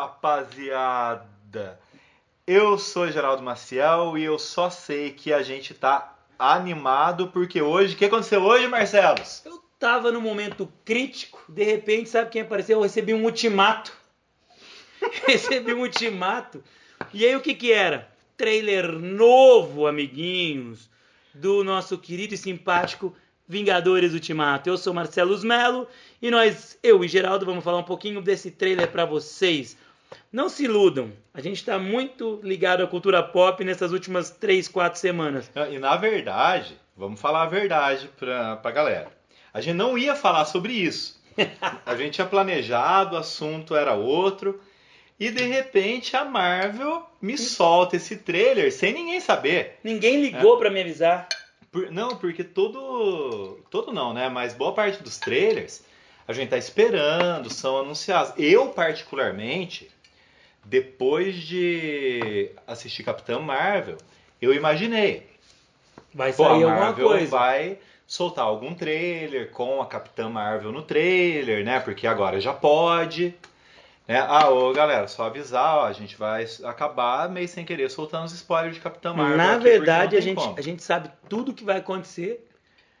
rapaziada! Eu sou Geraldo Maciel e eu só sei que a gente tá animado porque hoje. O que aconteceu hoje, Marcelos? Eu tava num momento crítico, de repente, sabe quem apareceu? Eu recebi um ultimato. recebi um ultimato. E aí o que que era? Trailer novo, amiguinhos, do nosso querido e simpático Vingadores Ultimato. Eu sou Marcelo Melo e nós, eu e Geraldo, vamos falar um pouquinho desse trailer para vocês. Não se iludam, a gente está muito ligado à cultura pop nessas últimas 3, 4 semanas. E na verdade, vamos falar a verdade pra, pra galera. A gente não ia falar sobre isso. A gente tinha planejado, o assunto era outro. E de repente a Marvel me solta esse trailer sem ninguém saber. Ninguém ligou é. para me avisar. Por, não, porque todo. Todo não, né? Mas boa parte dos trailers a gente tá esperando, são anunciados. Eu, particularmente, depois de assistir Capitão Marvel, eu imaginei. Vai sair Pô, a alguma Marvel coisa. vai soltar algum trailer com a Capitã Marvel no trailer, né? Porque agora já pode. Né? Ah, ô galera, só avisar, ó, a gente vai acabar meio sem querer soltando os spoilers de Capitã Marvel. Na aqui, verdade, a gente, como. a gente sabe tudo o que vai acontecer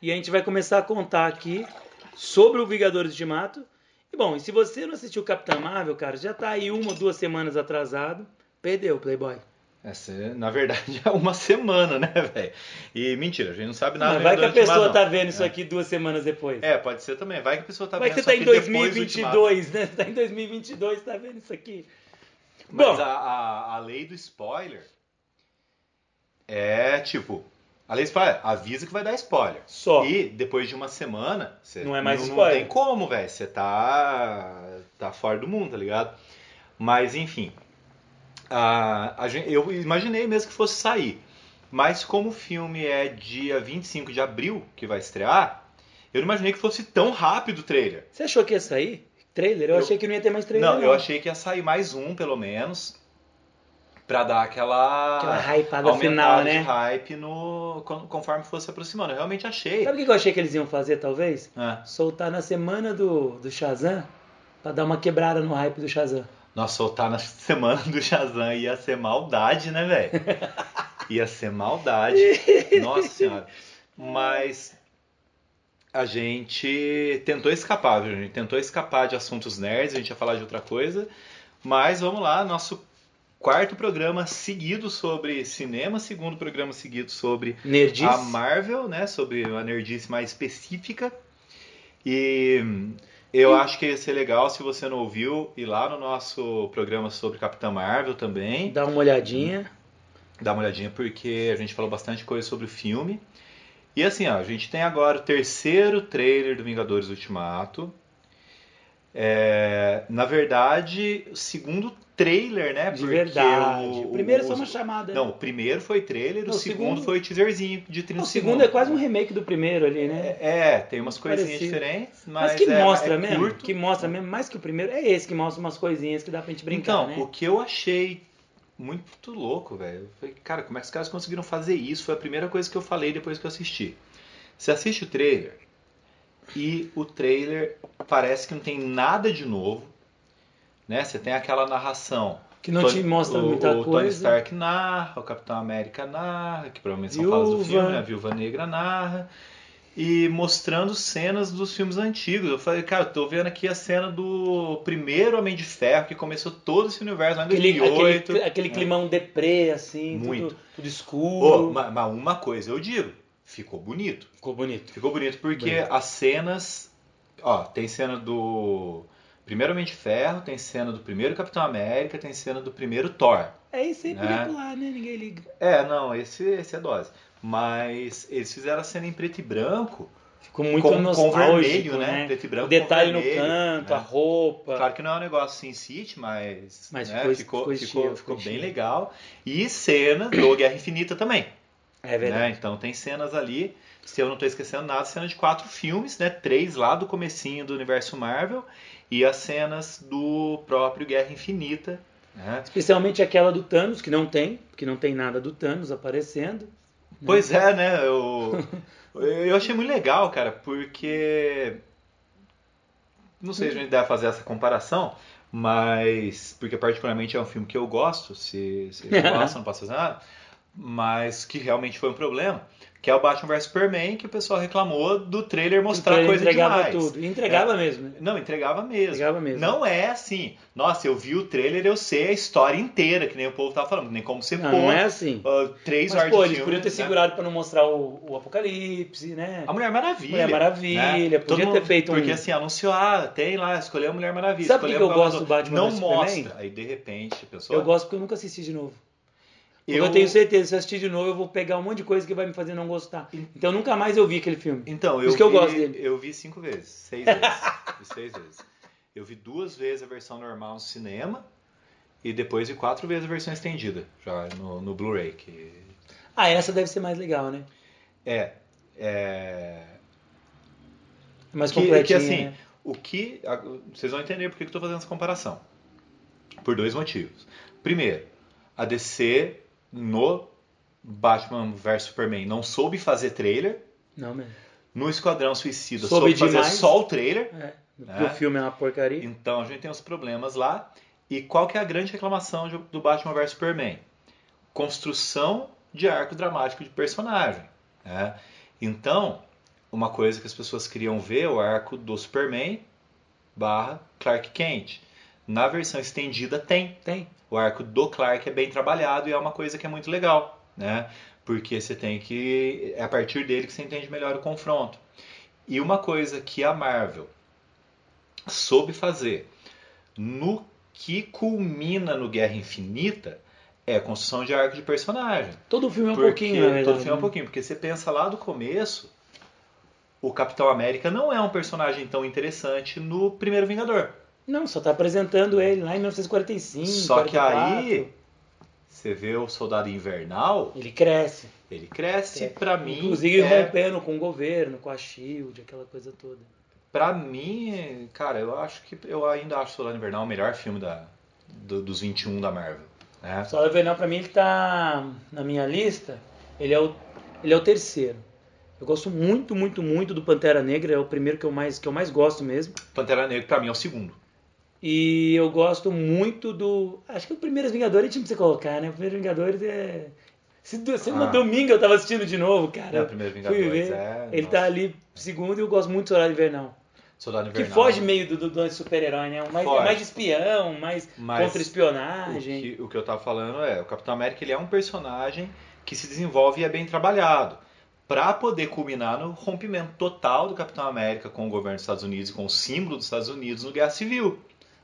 e a gente vai começar a contar aqui sobre o Vingadores Ultimato. E bom, e se você não assistiu Capitão Marvel, cara, já tá aí uma, duas semanas atrasado, perdeu, Playboy. Essa, na verdade, é uma semana, né, velho? E mentira, a gente não sabe nada. Mas vai que a pessoa Ultimato, tá vendo isso É. aqui duas semanas depois. É, pode ser também. Vai que a pessoa tá vai que vendo você tá só em que depois do Ultimato. 2022, né? Você tá em 2022, tá vendo isso aqui. Mas Bom, a, a, a lei do spoiler é tipo. A lei spoiler avisa que vai dar spoiler. Só. E depois de uma semana, você Não é mais não, spoiler. Não tem como, velho. Você tá, tá fora do mundo, tá ligado? Mas enfim. A, a eu imaginei mesmo que fosse sair. Mas como o filme é dia 25 de abril que vai estrear, eu não imaginei que fosse tão rápido o trailer. você achou que ia sair? Trailer? Eu, Eu- achei que não ia ter mais trailer. Não, eu achei que ia sair mais um, pelo menos, pra dar aquela, Aquela hypada final, de né? hype no, con- conforme fosse aproximando. Eu realmente achei. Sabe o que eu achei que eles iam fazer, talvez? Ah, Soltar na semana do, do Shazam pra dar uma quebrada no hype do Shazam. nossa, soltar na semana do Shazam ia ser maldade, né, velho? Ia ser maldade. Nossa senhora. Mas a gente tentou escapar, viu? A gente tentou escapar de assuntos nerds, a gente ia falar de outra coisa. Mas vamos lá, nosso quarto programa seguido sobre cinema, segundo programa seguido sobre Nerdice. a Marvel, né? Sobre uma nerdice mais específica. E eu acho que ia ser legal se você não ouviu ir lá no nosso programa sobre Capitã Marvel também. Dá uma olhadinha. Dá uma olhadinha porque a gente falou bastante coisa sobre o filme. E assim, ó, a gente tem agora o terceiro trailer do Vingadores Ultimato. É, na verdade, o segundo trailer, né? De porque verdade. o- O, primeiro é o- só uma chamada. Não, o primeiro foi trailer, Não, o o segundo, segundo- foi teaserzinho de 30 o segundo segundos. é quase um remake do primeiro ali, né? É, tem umas coisinhas Parecido. diferentes, Mas, mas, que é, mostra é mesmo, curto. que mostra mesmo, mais que o primeiro, é esse que mostra umas coisinhas que dá pra gente brincar, então, né? o que eu achei muito louco, velho. Falei, cara, como é que os caras conseguiram fazer isso? Foi a primeira coisa que eu falei depois que eu assisti. Você assiste o trailer e o trailer parece que não tem nada de novo, né? Você tem aquela narração. Que não Tony- te mostra o, muita o Tony coisa. Stark narra, o Capitão América narra, que provavelmente são falas do filme, né? a Viúva Negra narra. E mostrando cenas dos filmes antigos. Eu falei, cara, eu tô vendo aqui a cena do primeiro Homem de Ferro, que começou todo esse universo lá em Aquele, 2008. aquele, aquele né? climão deprê, assim, Muito. tudo, tudo escuro. Ô, ma- mas uma coisa eu digo, ficou bonito. Ficou bonito. Ficou bonito porque Bonito. as cenas. Ó, tem cena do primeiro Homem de Ferro, tem cena do primeiro Capitão América, tem cena do primeiro Thor. É isso aí, Né? pular, né? Ninguém liga. É, não, esse, esse é dose. Mas eles fizeram a cena em preto e branco, Ficou muito com, com nostálgico, vermelho, né? né? Preto e branco O detalhe com no vermelho, canto, né? a roupa. Claro que não é um negócio Sin City, mas, Mas né, ficou- ficou, ficou ficou, estilo, ficou ficou bem legal. E cena do Guerra Infinita também. É verdade. né? Então tem cenas ali, se eu não estou esquecendo nada, cena de quatro filmes, né? Três lá do comecinho do universo Marvel e as cenas do próprio Guerra Infinita. Né? Especialmente aquela do Thanos, que não tem, que não tem nada do Thanos aparecendo. Pois é, né? Eu, eu achei muito legal, cara, porque. Não sei se a gente deve fazer essa comparação, Mas, porque particularmente é um filme que eu gosto, se, se eu gosto, não posso fazer nada, mas que realmente foi um problema que é o Batman vs Superman, que o pessoal reclamou do trailer mostrar Então coisa entregava demais. tudo. E entregava É. mesmo, né? Não, entregava mesmo. Entregava mesmo. Não é assim. Nossa, eu vi o trailer, eu sei a história inteira, que nem o povo tava falando, nem como você Não, pôr não é assim. ah, três Mas, horas pô, de eles filme, podiam ter né? segurado pra não mostrar o, o Apocalipse, né? A Mulher Maravilha. Mulher Maravilha, né? podia Todo ter feito um- Porque assim, anunciou, ah, tem lá, escolheu a Mulher Maravilha. Sabe por que eu gosto do Batman Não vs Superman? mostra. Aí, de repente, a pessoa... Eu gosto porque eu nunca assisti de novo. Eu- eu tenho certeza, se eu assistir de novo, eu vou pegar um monte de coisa que vai me fazer não gostar. Então nunca mais eu vi aquele filme. Então, Por eu isso que eu vi, gosto dele. Eu vi cinco vezes, seis vezes. vi seis vezes. Eu vi duas vezes a versão normal no cinema e depois vi quatro vezes a versão estendida, já no, no Blu-ray. Que Ah, essa deve ser mais legal, né? é, é Mais que, completinha, que assim, né? o que vocês vão entender por que eu estou fazendo essa comparação. Por dois motivos. Primeiro, a DC no Batman vs Superman não soube fazer trailer. Não mesmo. No Esquadrão Suicida Soube soube fazer só o trailer. É. É. O filme é uma porcaria. Então a gente tem uns problemas lá. E qual que é a grande reclamação do Batman vs Superman? Construção de arco dramático de personagem. né? Então, uma coisa que as pessoas queriam ver é o arco do Superman barra Clark Kent. Na versão estendida tem. Tem. O arco do Clark é bem trabalhado e é uma coisa que é muito legal, né? Porque você tem que. É a partir dele que você entende melhor o confronto. E uma coisa que a Marvel soube fazer no que culmina no Guerra Infinita é a construção de arco de personagem. Todo filme é um Porque pouquinho, verdade. todo filme é um né? pouquinho, porque você pensa lá do começo, o Capitão América não é um personagem tão interessante no primeiro Vingador. Não, só tá apresentando ele lá em 1945. Só que 44. aí você vê o Soldado Invernal, Ele cresce. ele cresce É. pra mim, Inclusive é, rompendo com o governo, com a Shield, aquela coisa toda. Pra mim, cara, eu acho que eu ainda acho o Soldado Invernal o melhor filme da, do- dos 21 da Marvel, né? Só Invernal pra mim ele tá na minha lista, ele é o ele é o terceiro. Eu gosto muito, muito, muito do Pantera Negra, é o primeiro que eu mais que eu mais gosto mesmo. Pantera Negra pra mim é o segundo. E eu gosto muito do. Acho que o Primeiros Vingadores a gente não precisa colocar, né? O Primeiros Vingadores é. Se, se Ah. domingo eu tava assistindo de novo, cara. É, o Primeiro Fui Vingadores, ver. é, Ele nossa. tá ali segundo e eu gosto muito do Soldado Invernal. Soldado Que Invernal. foge meio do, do, do super-herói, né? Mais, Foge. mais de espião, mais Mas contra O que, o que eu tava falando é, o Capitão América ele é um personagem que se desenvolve e é bem trabalhado. Pra poder culminar no rompimento total do Capitão América com o governo dos Estados Unidos e com o símbolo dos Estados Unidos no Guerra Civil.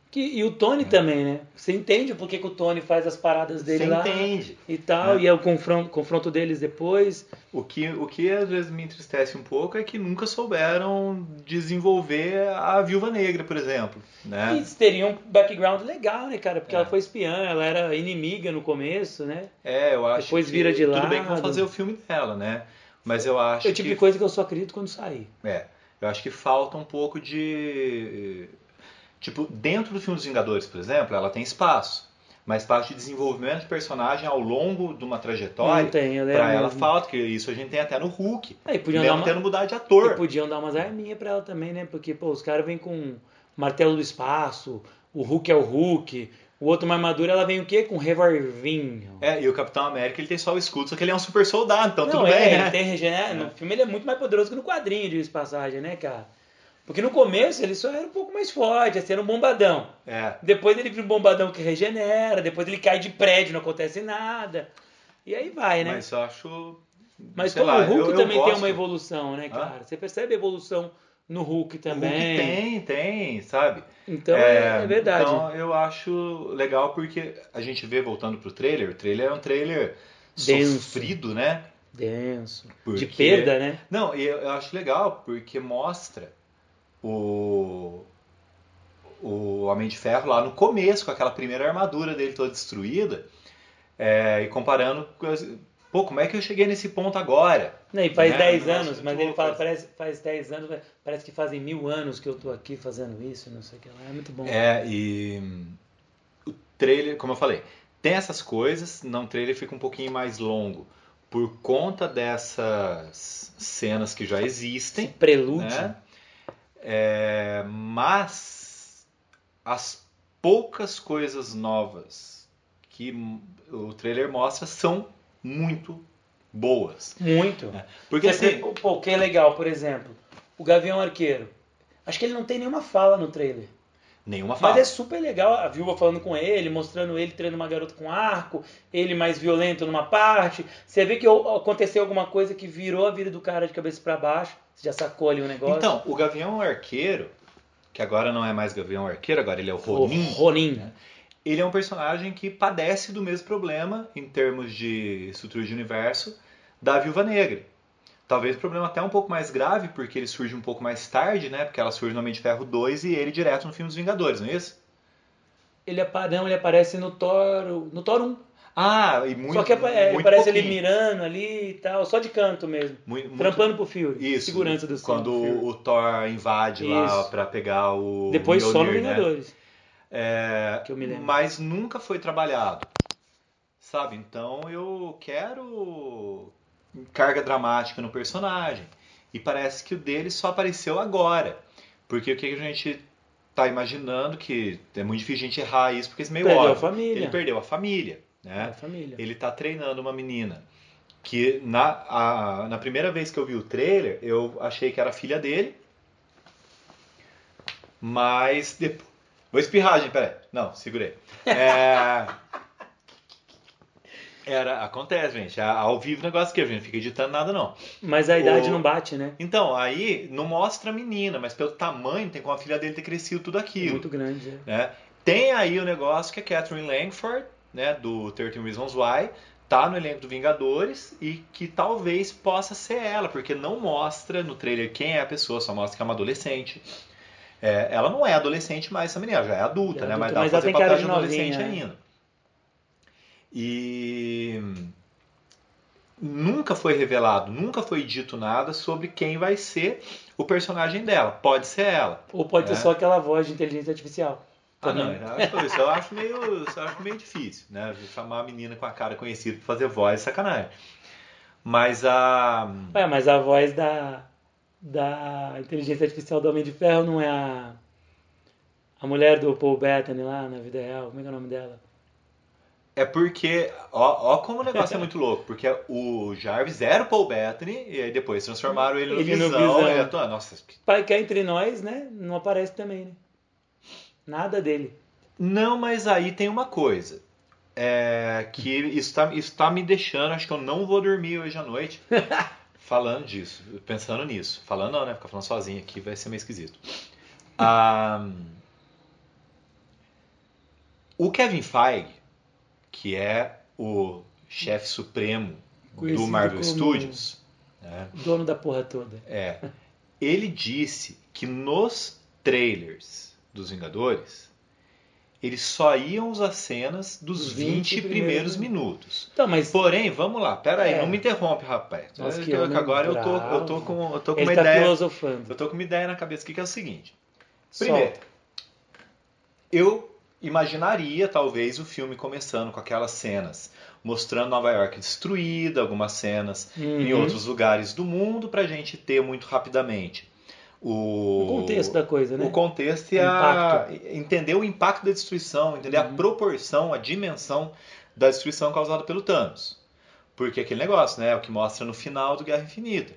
Que, e o Tony também, né? Você entende por que, que o Tony faz as paradas dele Você lá entende. e tal, É. e é o confronto, confronto deles depois. O que, o que às vezes me entristece um pouco é que nunca souberam desenvolver a Viúva Negra, por exemplo. Né? Eles teriam um background legal, né, cara? Porque É. ela foi espiã, ela era inimiga no começo, né? É, eu acho Depois que vira de tudo bem que vão lado. fazer o filme dela, né? Mas eu acho É o tipo que de coisa que eu só acredito quando sair. É, eu acho que falta um pouco de. Tipo, dentro do filme dos Vingadores, por exemplo, ela tem espaço. Mas espaço de desenvolvimento de personagem ao longo de uma trajetória, tem, é pra ela mesmo. falta, que isso a gente tem até no Hulk. Aí podiam dar Mesmo uma... mudado de E ator. podiam dar umas arminhas pra ela também, né? Porque, pô, os caras vêm com martelo do espaço, o Hulk é o Hulk, o outro uma armadura, ela vem o quê? Com revolvinho. É, e o Capitão América ele tem só o escudo, só que ele é um super soldado, então Não, tudo é, bem, ele né? tem regener... No filme ele é muito mais poderoso que no quadrinho, de passagem, né, cara? Porque no começo ele só era um pouco mais forte, assim, era um bombadão. É. Depois ele vira um bombadão que regenera, depois ele cai de prédio, não acontece nada. E aí vai, né? Mas eu acho. Mas como lá, o Hulk eu- eu também tem gosto. uma evolução, né, cara? Você percebe a evolução no Hulk também. Hulk tem, tem, sabe? Então é, é verdade. Então eu acho legal porque a gente vê, voltando pro trailer, o trailer é um trailer Denso. sofrido, né? Denso. Porque- De perda, né? Não, e eu, eu acho legal porque mostra o o Homem de Ferro lá no começo, com aquela primeira armadura dele toda destruída, é, e comparando Pô, como é que eu cheguei nesse ponto agora? Não, e faz Né? 10 Um negócio anos, mas ele fala, parece, faz 10 anos, parece que fazem mil anos que eu tô aqui fazendo isso, não sei o que lá. É muito bom. É, e o trailer, como eu falei, tem essas coisas, não o trailer fica um pouquinho mais longo por conta dessas cenas que já Esse existem, prelúdio. né? É, mas as poucas coisas novas que o trailer mostra são muito boas. Muito. Porque Você assim, pô, o que é legal, por exemplo, o Gavião Arqueiro. Acho que ele não tem nenhuma fala no trailer. nenhuma Mas fala. é super legal a viúva falando com ele, mostrando ele treinando uma garota com arco, ele mais violento numa parte. Você vê que aconteceu alguma coisa que virou a vida do cara de cabeça pra baixo. Você já sacou ali o negócio? Então, o Gavião Arqueiro, que agora não é mais Gavião Arqueiro, agora ele é o Ronin. O Ronin. Ele é um personagem que padece do mesmo problema em termos de estrutura de universo da Viúva Negra. Talvez o problema até um pouco mais grave, porque ele surge um pouco mais tarde, né? Porque ela surge no Homem de Ferro 2 e ele direto no filme dos Vingadores, não é isso? Ele, não, ele aparece no Thor, no Thor 1. Ah, e muito Só que apa- é, muito aparece ele pouquinho. mirando ali e tal, só de canto mesmo. Muito- muito- Trampando pro Fury. Isso, Segurança do quando do Fury. o Thor invade lá Isso. pra pegar o Depois só no Mjolnir, né? Vingadores. É, Que eu me lembro. mas nunca foi trabalhado. Sabe? Então eu quero carga dramática no personagem. E parece que o dele só apareceu agora. Porque o que a gente tá imaginando que é muito difícil a gente errar isso, porque é meio Perdeu a óbvio. família. Ele perdeu a família, É, né? Ele tá treinando uma menina que na, a- na primeira vez que eu vi o trailer, eu achei que era filha dele. Mas depois. Vou espirrar, gente, peraí. Não, segurei. É... Era, acontece, gente. É Ao vivo o negócio aqui, a gente não fica editando nada, não. Mas a idade O- não bate, né? Então, aí não mostra a menina, mas pelo tamanho tem como a filha dele ter crescido tudo É aquilo. muito grande. é. né? Tem aí o negócio que a Catherine Langford, né, do 13 Reasons Why, tá no elenco do Vingadores e que talvez possa ser ela, porque não mostra no trailer quem é a pessoa, só mostra que é uma adolescente. É, ela não é adolescente mais, essa menina, já é adulta, É né? Mas adulta, dá mas pra fazer papel de de adolescente novinha, é. ainda. E nunca foi revelado, nunca foi dito nada sobre quem vai ser o personagem dela. Pode ser ela. Ou pode É. ser só aquela voz de inteligência artificial. Ah, não, eu acho- isso eu acho meio, isso eu acho meio difícil, né? Chamar a menina com a cara conhecida pra fazer voz é sacanagem. Mas a. Ué, mas a voz da, da inteligência artificial do Homem de Ferro não é a, a mulher do Paul Bettany lá na vida real? Como é que é o nome dela? É porque. Ó, ó como o negócio é muito louco. Porque o Jarvis era o Paul Bettany e aí depois transformaram ele no Ele no Visão. Visão. e eu tô- nossa, que é entre nós, né? Não aparece também, né? Nada dele. Não, mas aí tem uma coisa. É que isso tá, isso tá me deixando, acho que eu não vou dormir hoje à noite falando disso, pensando nisso. Falando não, né? Ficar falando sozinho aqui vai ser meio esquisito. Ah, o Kevin Feige, que é o chefe supremo do Conhecido Marvel como- Studios, né? Dono da porra toda. É. Ele disse que nos trailers dos Vingadores, eles só iam usar cenas dos Os 20, 20 primeiros minutos. Então, mas Porém, vamos lá, pera aí, É. não me interrompe, rapaz. Nossa, Eu que homem agora eu tô, eu tô com, eu tô com ele uma tá ideia. filosofando. Eu tô com uma ideia na cabeça aqui que é o seguinte. Primeiro, Solta. eu imaginaria talvez o filme começando com aquelas cenas mostrando Nova York destruída, algumas cenas em Uhum. outros lugares do mundo pra gente ter muito rapidamente o, O contexto da coisa, né? o contexto e O a, entender o impacto da destruição, entender a Uhum. proporção, a dimensão da destruição causada pelo Thanos. Porque aquele negócio, né, é o que mostra no final do Guerra Infinita,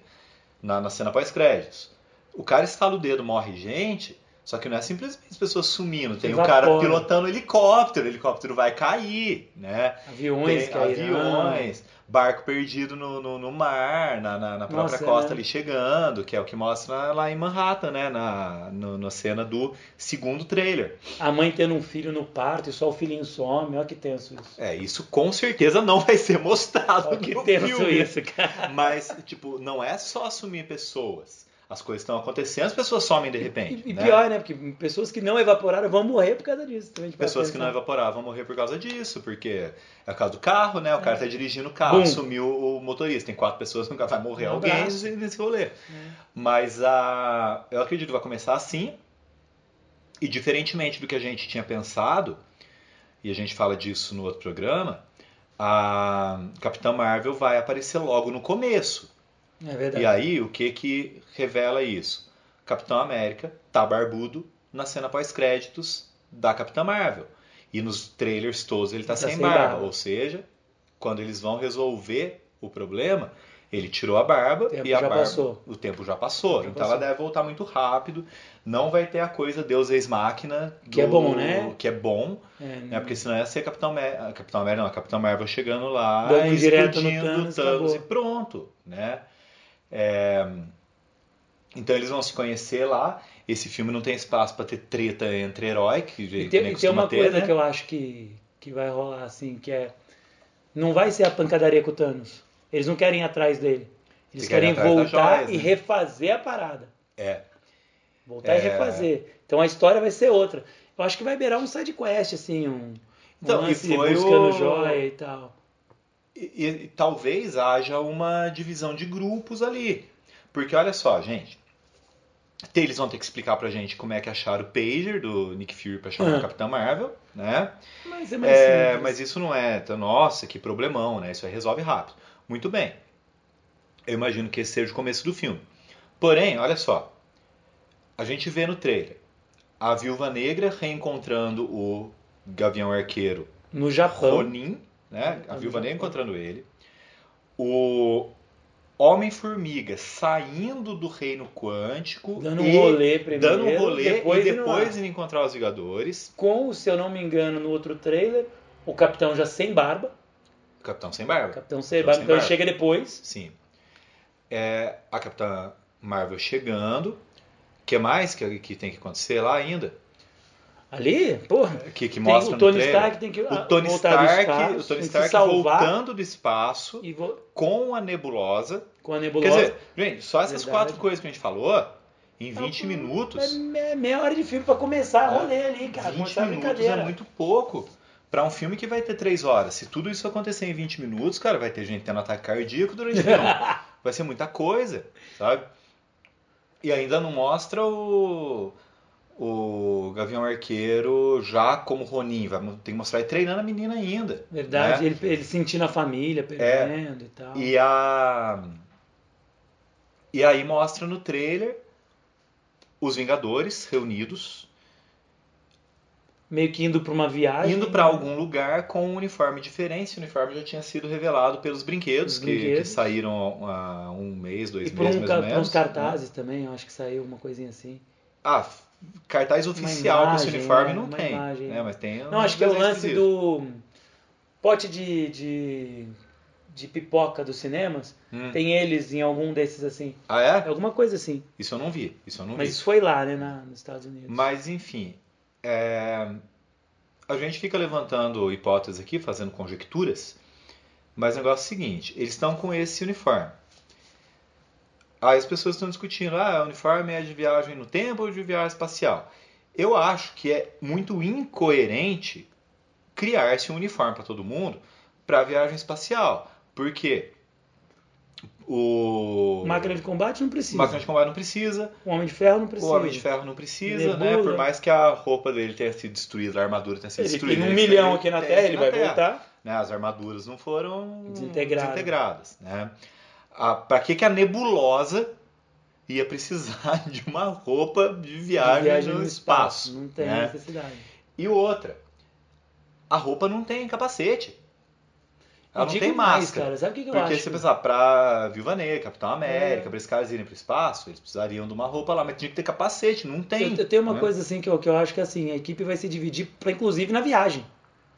na, na cena pós-créditos. O cara estala o dedo, morre gente, só que não é simplesmente as pessoas sumindo, tem o cara pilotando helicóptero, o helicóptero vai cair, né? Aviões Tem aviões, barco perdido no, no, no mar, na, na, na própria Nossa, costa é. ali chegando, que é o que mostra lá em Manhattan, né? Na, no, na cena do segundo trailer. A mãe tendo um filho no parto e só o filhinho some. Olha que tenso isso. É, isso com certeza não vai ser mostrado Olha que no tenso filme. isso, cara. Mas, tipo, não é só assumir pessoas. As coisas estão acontecendo, as pessoas somem de repente. E, e né? pior, né? Porque pessoas que não evaporaram vão morrer por causa disso. Também, Pessoas que não pensar. evaporavam vão morrer por causa disso, porque é o caso do carro, né? O cara tá dirigindo o carro, Bum. sumiu o motorista. Tem quatro pessoas, nunca vai morrer Um alguém abraço. nesse rolê. Mas a, eu acredito que vai começar assim. E diferentemente do que a gente tinha pensado, e a gente fala disso no outro programa, a Capitã Marvel vai aparecer logo no começo. É verdade. E aí, o que que revela isso? Capitão América tá barbudo na cena pós-créditos da Capitã Marvel. E nos trailers todos ele tá, Tá sem, sem barba. barba. Ou seja, quando eles vão resolver o problema, ele tirou a barba e a barba. passou. O tempo já passou. Já então passou. ela deve voltar muito rápido. Não vai ter a coisa Deus ex máquina. Que é bom, né? Que é bom. É, Né? Porque senão ia ser Capitão, Mar... Capitão América, não, a Capitão Marvel chegando lá Dando e direto no Thanos, Thanos e pronto, né? É, Então eles vão se conhecer lá. Esse filme não tem espaço para ter treta entre herói, que, E tem, e tem uma ter, coisa né? que eu acho que, que vai rolar, assim, que é. Não vai ser a pancadaria com o Thanos. Eles não querem ir atrás dele. Eles querem voltar joias, e né? refazer a parada. É, Voltar e É. refazer. Então a história vai ser outra. Eu acho que vai beirar um side quest, assim, um, Então, um e lance foi buscando o- joia e tal. E, e talvez haja uma divisão de grupos ali. Porque olha só, gente. te- Eles vão ter que explicar pra gente como é que acharam o pager do Nick Fury pra chamar Ah. a Capitã Marvel, né? Mas é mais É, simples. mas isso não é, nossa, que problemão, né? Isso aí resolve rápido. Muito bem. Eu imagino que esse seja o começo do filme. Porém, olha só. A gente vê no trailer a Viúva Negra reencontrando o Gavião Arqueiro No Japão. Ronin, né? A Viúva Negra Japão. encontrando ele. O Homem-Formiga saindo do reino quântico. Dando um rolê primeiro. Dando um rolê depois e depois indo encontrar os Vingadores. Com, se eu não me engano, no outro trailer, o Capitão já sem barba. Capitão Sem Barba. Capitão sem barba, então chega depois. Sim. É, a Capitã Marvel chegando. O que mais que, que tem que acontecer lá ainda? Ali, porra. Que, que Tem mostra o no Tony? Stark tem que O Tony Stark, espaço, o Tony tem Stark voltando do espaço e vo- com a nebulosa. com a Quer nebulosa. dizer, gente, só essas Verdade. quatro coisas que a gente falou, em 20 minutos, É meia hora de filme pra começar a É. rolê ali, cara. 20 Começar a minutos é muito pouco. Pra um filme que vai ter 3 horas. Se tudo isso acontecer em 20 minutos, cara, vai ter gente tendo ataque cardíaco durante o filme. vai ser muita coisa, sabe? E ainda não mostra o o Gavião Arqueiro já como Ronin, vai tem que mostrar ele treinando a menina ainda. Verdade, né? ele, ele sentindo a família, perdendo e tal. E a E aí mostra no trailer os Vingadores reunidos, Meio que indo pra uma viagem. indo pra algum lugar com um uniforme diferente. Esse uniforme já tinha sido revelado pelos brinquedos, Os que, brinquedos. que saíram há um mês, dois E meses ou por uns cartazes também, eu acho que saiu uma coisinha assim. Ah, cartaz oficial imagem, uniforme é, não tem. imagem. né? Mas tem Não, acho que é o lance do pote de, de, de pipoca dos cinemas. Hum. Tem eles em algum desses assim. Ah, É é? alguma coisa assim. Isso eu não vi. Isso eu não Mas vi. isso foi lá, né, na, nos Estados Unidos. Mas enfim, é, a gente fica levantando hipóteses aqui, fazendo conjecturas, mas o negócio é o seguinte, eles estão com esse uniforme. Aí as pessoas estão discutindo, ah, o uniforme é de viagem no tempo ou de viagem espacial? Eu acho que é muito incoerente criar-se um uniforme para todo mundo para viagem espacial. Por quê? O Máquina de combate não precisa. máquina de combate não precisa, O Homem de Ferro não precisa. o Homem de Ferro não precisa, né? Por mais que a roupa dele tenha sido destruída, a armadura tenha sido Ele destruída. tem um milhão aqui na Terra, ele na vai Terra, voltar. né? As armaduras não foram Desintegradas. desintegradas, né? Pra que, que a nebulosa ia precisar de uma roupa de viagem, Viagem no espaço? Não tem né? necessidade. E outra, a roupa não tem capacete. Ela não digo tem máscara. cara. Sabe o que, eu Porque acho? se você pensar, pra Viúva Negra, Capitão América, É. pra esses caras irem pro espaço, eles precisariam de uma roupa lá, mas tinha que ter capacete, não tem. Eu, eu tenho uma né? coisa assim que eu, que eu acho que assim, a equipe vai se dividir, pra, inclusive na viagem.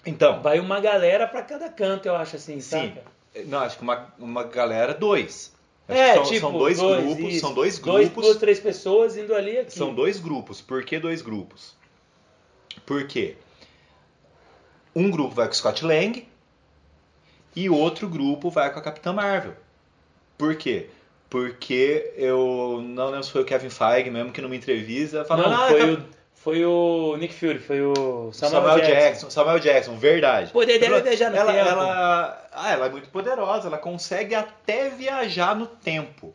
Então, Vai uma galera pra cada canto, eu acho assim, Sim. saca? Não, acho que uma, uma galera, dois. Acho É, que são, tipo, são dois, grupos, isso. são dois Dois, grupos, duas, três pessoas indo ali aqui. são dois grupos. Por que dois grupos? Por quê? Um grupo vai com o Scott Lang e outro grupo vai com a Capitã Marvel. Por quê? Porque eu não lembro se foi o Kevin Feige mesmo que numa entrevista falou, Não, ah, foi, Cap- o, foi o Nick Fury, foi o Samuel, Samuel, Jackson. Jackson. Samuel Jackson, verdade. Poder dela é Ela- viajar no ela, tempo. Ela, ah, ela é muito poderosa, ela consegue até viajar no tempo.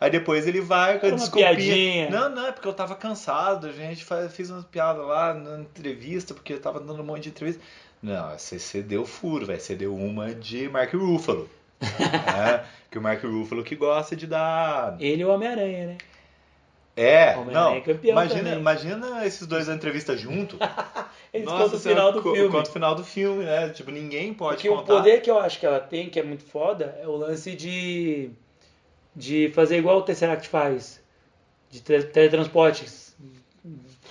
Aí depois ele vai com a desculpinha. piadinha. Não, não, é porque eu tava cansado, a gente faz, fez umas piadas lá na entrevista, porque eu tava dando um monte de entrevista. Não, você, você deu furo, velho. Você deu uma de Mark Ruffalo. né? Que o Mark Ruffalo que gosta de dar. Ele e o Homem-Aranha, né? É, não. é imagina, também. imagina esses dois na entrevista junto. Eles Nossa contam o final do co- filme. Conta o final do filme, né? Tipo, ninguém pode Porque contar. o poder que eu acho que ela tem, que é muito foda, é o lance de, de fazer igual o Tesseract faz. De te- teletransporte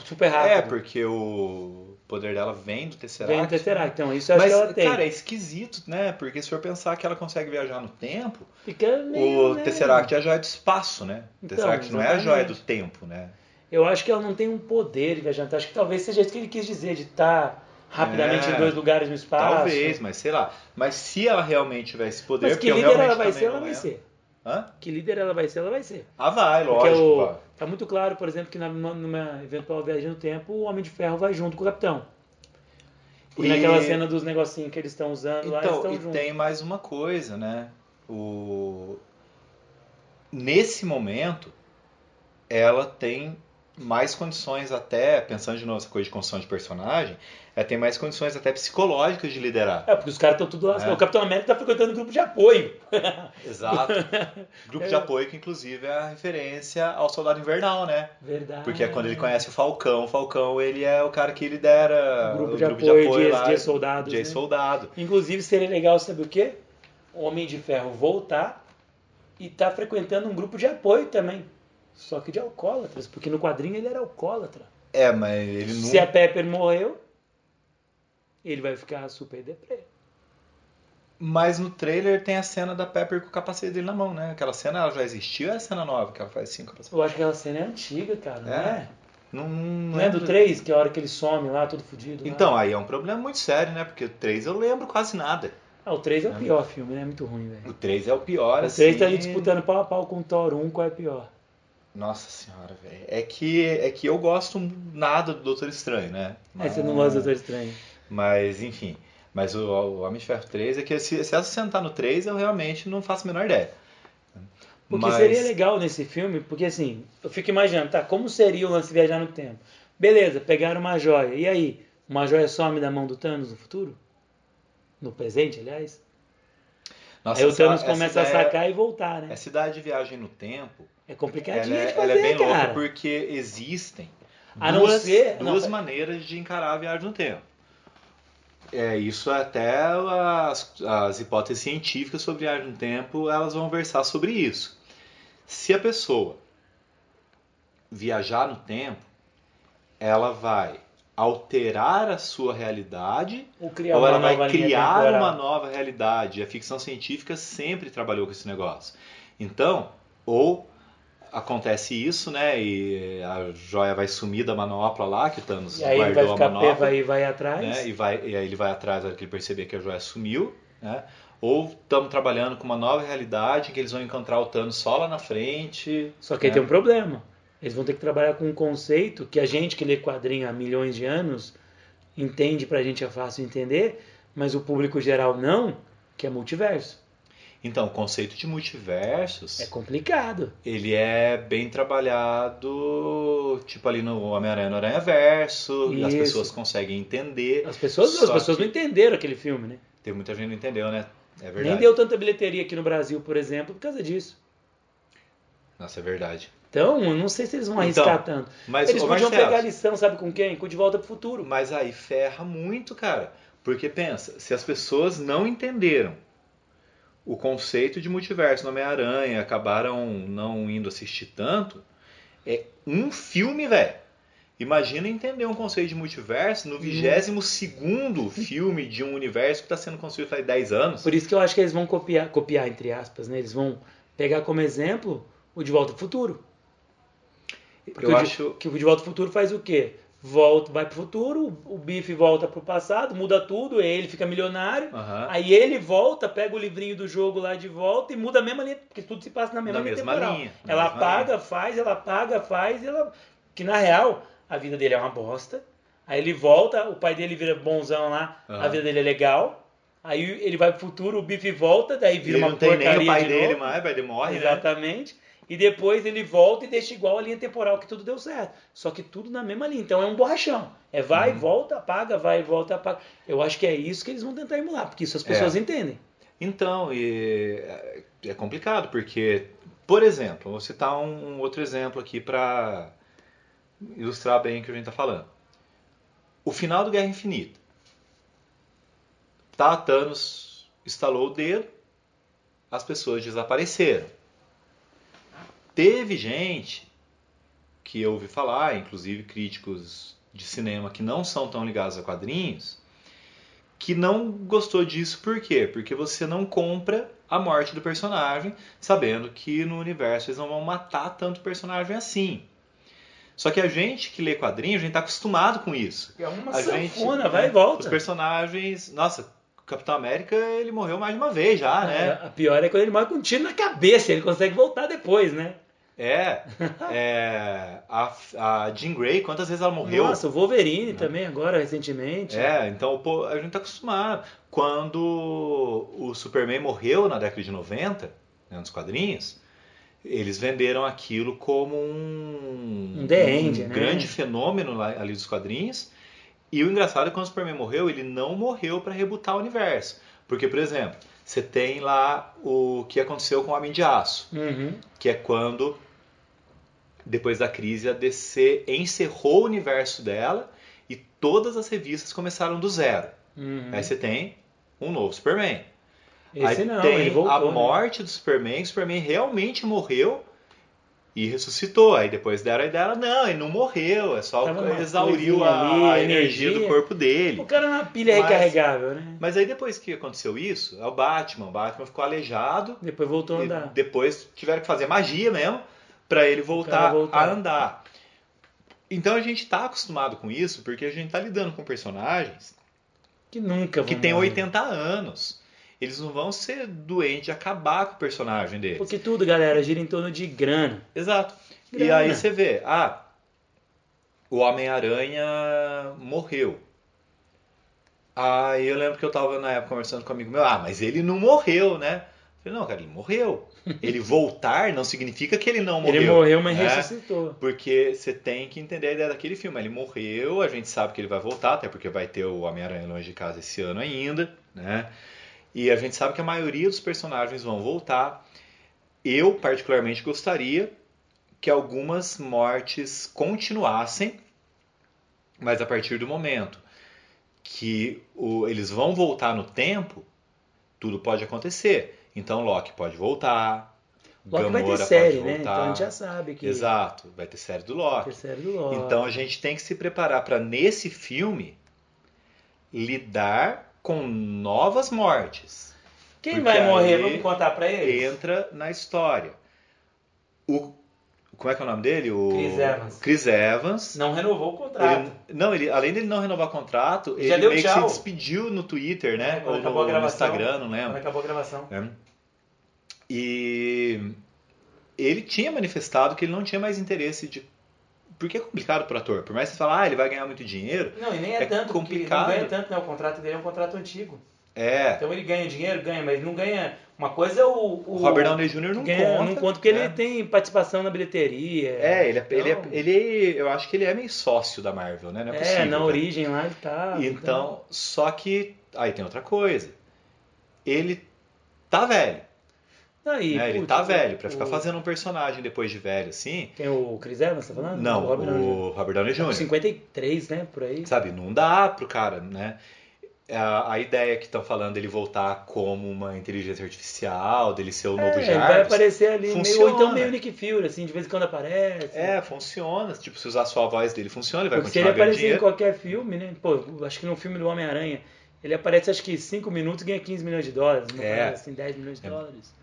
super rápido. É, porque o poder dela vem do Tesseract. Vem do Tesseract. Então, isso acho Mas, que ela tem. cara, é esquisito, né? Porque se for pensar que ela consegue viajar no tempo, Fica meio, o né? Tesseract é a joia do espaço, né? O Então, Tesseract não é a joia do tempo, né? Eu acho que ela não tem um poder de viajar. Acho que talvez seja isso que ele quis dizer, de estar rapidamente É, em dois lugares no espaço. Talvez, mas sei lá. Mas se ela realmente tiver esse poder, Mas que líder ela vai ser, ela vai lembro. ser. Hã? Que líder ela vai ser, ela vai ser. Ah, vai, Porque lógico. o, vai. tá muito claro, por exemplo, que na, numa eventual viagem no tempo, o Homem de Ferro vai junto com o Capitão. Porque E- naquela cena dos negocinhos que eles estão usando lá, eles Então, estão e juntos. tem mais uma coisa, né? O... Nesse momento, ela tem mais condições até, pensando de novo essa coisa de construção de personagem, ela tem mais condições até psicológicas de liderar. É, porque os caras estão tudo lá. É. O Capitão América tá frequentando grupo de apoio. Exato. Grupo de É. apoio que, inclusive, é a referência ao Soldado Invernal, né? Verdade. Porque é quando ele conhece o Falcão, o Falcão ele é o cara que lidera O grupo o de grupo apoio de apoio de lá, ex-soldados, de né? ex-soldado. Inclusive, seria legal, sabe o quê? O Homem de Ferro voltar e tá frequentando um grupo de apoio também. Só que de alcoólatras, porque no quadrinho ele era alcoólatra. É, mas ele não... Se a Pepper morreu, ele vai ficar super deprê. Mas no trailer tem a cena da Pepper com o capacete dele na mão, né? Aquela cena ela já existiu ou é a cena nova que ela faz assim com o capacete? Eu acho que aquela cena é antiga, cara, não É? é? Não, Não é do lembro. 3, que é a hora que ele some lá, todo fudido. lá? Então, aí é um problema muito sério, né? Porque o 3 eu lembro quase nada. Ah, o 3 é o pior filme, né? É muito ruim, velho. O 3 é o pior, O assim. 3 tá ali disputando pau a pau com o Thor 1, qual é pior? Nossa senhora, velho. É que, é que eu gosto nada do Doutor Estranho, né? Aí você não gosta do Doutor Estranho. Mas, enfim. Mas o, o Homem de Ferro 3 é que se, se ela sentar no 3, eu realmente não faço a menor ideia. Porque Mas- seria legal nesse filme, porque assim, eu fico imaginando, tá, como seria o lance de viajar no tempo? Beleza, pegaram uma joia. E aí? Uma joia some da mão do Thanos no futuro? No presente, aliás? Nossa, aí o essa- Thanos essa começa a ideia- sacar e voltar, né? Essa idade de viagem no tempo, É ela complicadinho é, de ela fazer, é bem cara. louca porque existem A não duas, ser- duas não, maneiras de encarar a viagem no tempo. É, isso até as, as hipóteses científicas sobre viagem no tempo, elas vão versar sobre isso. Se a pessoa viajar no tempo, ela vai alterar a sua realidade Ou criar ou ela vai criar temporal. uma nova realidade. A ficção científica sempre trabalhou com esse negócio. Então, ou acontece isso, né? E a joia vai sumir da manopla lá, que o Thanos E aí ele vai guardou a ficar manopla. pé, vai, vai atrás. né? E, vai, e aí ele vai atrás na hora que ele perceber que a joia sumiu, né? Ou estamos trabalhando com uma nova realidade que eles vão encontrar o Thanos só lá na frente. Só que aí né? tem um problema. Eles vão ter que trabalhar com um conceito que a gente que lê quadrinho há milhões de anos entende, pra gente é fácil entender, mas o público geral não, que é multiverso. Então, o conceito de multiversos, É complicado. ele é bem trabalhado, tipo ali no Homem-Aranha no Aranha Verso, e as pessoas conseguem entender. As pessoas, as pessoas não entenderam aquele filme, né? Tem muita gente que não entendeu, né? É verdade. Nem deu tanta bilheteria aqui no Brasil, por exemplo, por causa disso. Nossa, é verdade. Então, eu não sei se eles vão Então, arriscar tanto. Mas, Eles podiam Marcelo, pegar a lição, sabe com quem? Com De Volta pro Futuro. Mas aí ferra muito, cara. Porque pensa, se as pessoas não entenderam o conceito de multiverso no Homem-Aranha, acabaram não indo assistir tanto, é um filme, velho. Imagina entender um conceito de multiverso no 22 segundo filme de um universo que está sendo construído faz 10 anos. Por isso que eu acho que eles vão copiar, copiar entre aspas, né? Eles vão pegar como exemplo o De Volta pro Futuro. Porque Eu o acho. de, que o De Volta pro Futuro faz o quê? Volta, vai pro futuro, o Biff volta pro passado, muda tudo, ele fica milionário. Aham. Aí ele volta, pega o livrinho do jogo lá de volta e muda a mesma linha, porque tudo se passa na mesma Na linha mesma temporal. linha, ela mesma paga, faz, ela paga, faz, ela. Que na real, a vida dele é uma bosta. Aí ele volta, o pai dele vira bonzão lá, a Aham. vida dele é legal. Aí ele vai pro futuro, o Biff volta, daí vira ele uma não tem nem porcaria o pai de dele novo. mais, o pai dele morre, né? E depois ele volta e deixa igual a linha temporal, que tudo deu certo. Só que tudo na mesma linha. Então é um borrachão. É vai, Uhum. volta, apaga, vai, volta, apaga. Eu acho que é isso que eles vão tentar emular, porque isso as pessoas É. entendem. Então, e é- é complicado, porque, por exemplo, vou citar um, outro exemplo aqui para ilustrar bem o que a gente está falando. O final do Guerra Infinita. Tá, Thanos estalou o dedo, as pessoas desapareceram. Teve gente que eu ouvi falar, inclusive críticos de cinema que não são tão ligados a quadrinhos, que não gostou disso por quê? Porque você não compra a morte do personagem, sabendo que no universo eles não vão matar tanto personagem assim. Só que a gente que lê quadrinhos, a gente tá acostumado com isso. É uma a sanfona, gente, vai e Os volta. personagens. Nossa, Capitão América ele morreu mais de uma vez já, né? A pior é quando ele morre com um tiro na cabeça, ele consegue voltar depois, né? É. é a, a Jean Grey, quantas vezes ela morreu? Nossa, o Wolverine também agora, recentemente. É, então pô, a gente tá acostumado. Quando o Superman morreu na década de 90, né, nos quadrinhos, eles venderam aquilo como um, Um End, um né? grande fenômeno lá, ali dos quadrinhos. E o engraçado é que quando o Superman morreu, ele não morreu para rebutar o universo. Porque, por exemplo, você tem lá o que aconteceu com o Homem de Aço, Uhum. que é quando, depois da crise, a DC encerrou o universo dela e todas as revistas começaram do zero. Uhum. Aí você tem um novo Superman. Esse Aí não, tem voltou. a né? morte do Superman, o Superman realmente morreu e ressuscitou. Aí depois deram a ideia, não, ele não morreu, é só Tava uma exauriu a, ali, energia, energia. do corpo dele. O cara é uma pilha Mas- recarregável, né? Mas aí depois que aconteceu isso, é o Batman. O Batman ficou aleijado, Depois voltou a andar. depois tiveram que fazer magia mesmo para ele voltar, voltar. a andar. Então a gente tá acostumado com isso porque a gente tá lidando com personagens Que nunca que vão têm morrer. 80 anos. Eles não vão ser doentes e acabar com o personagem deles. Porque tudo, galera, gira em torno de grana. Exato. E Grana. aí você vê, ah, o Homem-Aranha morreu. Aí eu lembro que eu tava na época conversando com um amigo meu, ah, mas ele não morreu, né? Falei, não, cara, ele morreu. Ele voltar não significa que ele não morreu. ele morreu, mas né? ressuscitou. Porque você tem que entender a ideia daquele filme. Ele morreu, a gente sabe que ele vai voltar, até porque vai ter o Homem-Aranha longe de casa esse ano ainda, né? E a gente sabe que a maioria dos personagens vão voltar. Eu, particularmente, gostaria que algumas mortes continuassem, mas a partir do momento que o- eles vão voltar no tempo, tudo pode acontecer. Então Loki pode voltar, Loki vai ter Gamora série, né? Então a gente já sabe que Exato, vai ter série do vai Loki. ter série do Loki. Então a gente tem que se preparar para nesse filme lidar com novas mortes. Quem vai morrer? Vamos contar pra eles? Entra na história. O como é que é o nome dele? O Chris Evans. Chris Evans. Não renovou o contrato. Ele, não, ele, além dele não renovar contrato, Já ele meio que tchau. se despediu no Twitter, né? É, quando Ou acabou a no, no gravação. Instagram, não Quando lembro. acabou a gravação. né? E ele tinha manifestado que ele não tinha mais interesse de. Porque é complicado pro ator. Por mais que você fale, ah, ele vai ganhar muito dinheiro. Não, e nem é, É tanto, complicado. não ganha tanto, né? O contrato dele é um contrato antigo. É. Então ele ganha dinheiro, ganha, mas não ganha. Uma coisa é o. O Robert Downey Jr. não ganha, conta. não conta porque né? ele tem participação na bilheteria. É, ele é, ele, Então, é, ele Eu acho que ele é meio sócio da Marvel, né? Não é, é, possível, na cara. origem lá ele tá. Então, só que. Aí tem outra coisa. Ele tá velho. Aí, né? Ele tá velho. Pra o- ficar fazendo um personagem depois de velho assim. Tem o Chris Evans, tá falando? Não, o Robert Downey Jr. o Robert Downey Tá Jr. 53, né? Por aí. Sabe, não dá pro cara, né? A, a ideia que estão falando dele voltar como uma inteligência artificial, dele ser o novo É, ele Jarvis. vai aparecer ali, meio, Funciona. ou então meio Nick Fury, assim, de vez em quando aparece. É, funciona. Tipo, se usar só a voz dele, funciona. Ele vai Porque se ele continuar aparecer em qualquer filme, né? Pô, acho que no filme do Homem-Aranha, ele aparece acho que 5 minutos e ganha 15 milhões de dólares. Não É. assim, 10 milhões de É. dólares.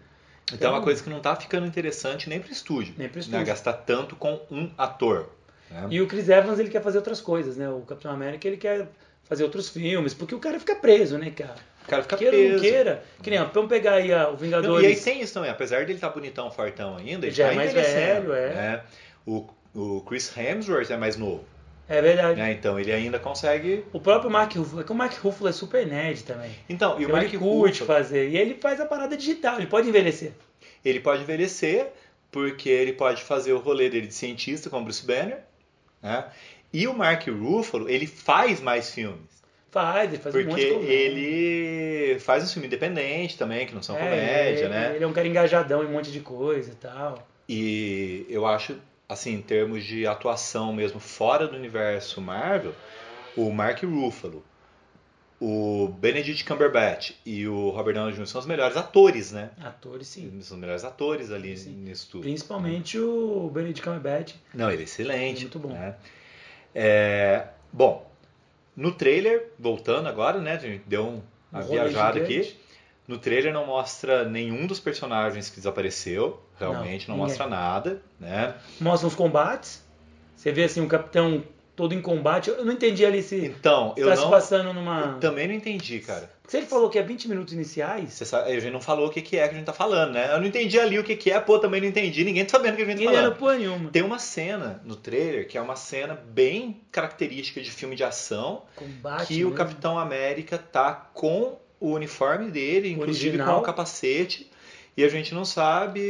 Então é uma coisa que não tá ficando interessante nem pro estúdio. Nem pro Né? estúdio. Gastar tanto com um ator. né? E o Chris Evans, ele quer fazer outras coisas, né? O Capitão América, ele quer fazer outros filmes, porque o cara fica preso, né, cara? O cara fica Queira ou não preso. queira. Que nem, vamos pegar aí a, o Não, Vingadores. e aí tem isso também, apesar dele estar bonitão, fortão ainda, ele Já tá é mais velho, é. né? O, o Chris Hemsworth é mais novo, É verdade. né? Então ele ainda consegue. O próprio Mark Ruffalo, é que o Mark Ruffalo é super nerd também. Então, e o Então Mark ele curte Ruffalo, fazer. E ele faz a parada digital, ele pode envelhecer. ele pode envelhecer, porque ele pode fazer o rolê dele de cientista com o Bruce Banner, né? E o Mark Ruffalo, ele faz mais filmes. Faz, ele faz um monte Porque de comédia. ele faz um filme independente também, que não são É, comédia, ele, né? Ele é um cara engajadão em um monte de coisa e tal. E eu acho, assim, em termos de atuação mesmo fora do universo Marvel, o Mark Ruffalo, o Benedict Cumberbatch e o Robert Downey Jr. são os melhores atores, né? Atores, sim. São os melhores atores ali Sim. nisso tudo. Principalmente o Benedict Cumberbatch. Não, ele é excelente. Muito bom. né? É, bom, no trailer, voltando agora, né? A gente deu um- uma Um viajada aqui. No trailer não mostra nenhum dos personagens que desapareceu. Realmente não, Não, mostra nada, né? Mostra os combates. Você vê assim o capitão todo em combate. Eu não entendi ali se Então, eu tá se não. passando numa. Também não entendi, cara. Se ele falou que é 20 minutos iniciais, Você sabe, a gente não falou o que, que é que a gente tá falando, né? Eu não entendi ali o que, que é, pô, também não entendi. Ninguém tá sabendo o que a gente tá ninguém falando. era porra nenhuma. Tem uma cena no trailer que é uma cena bem característica de filme de ação, Combate. que o mesmo. Capitão América tá com o uniforme dele, inclusive Original. com o capacete, e a gente não sabe.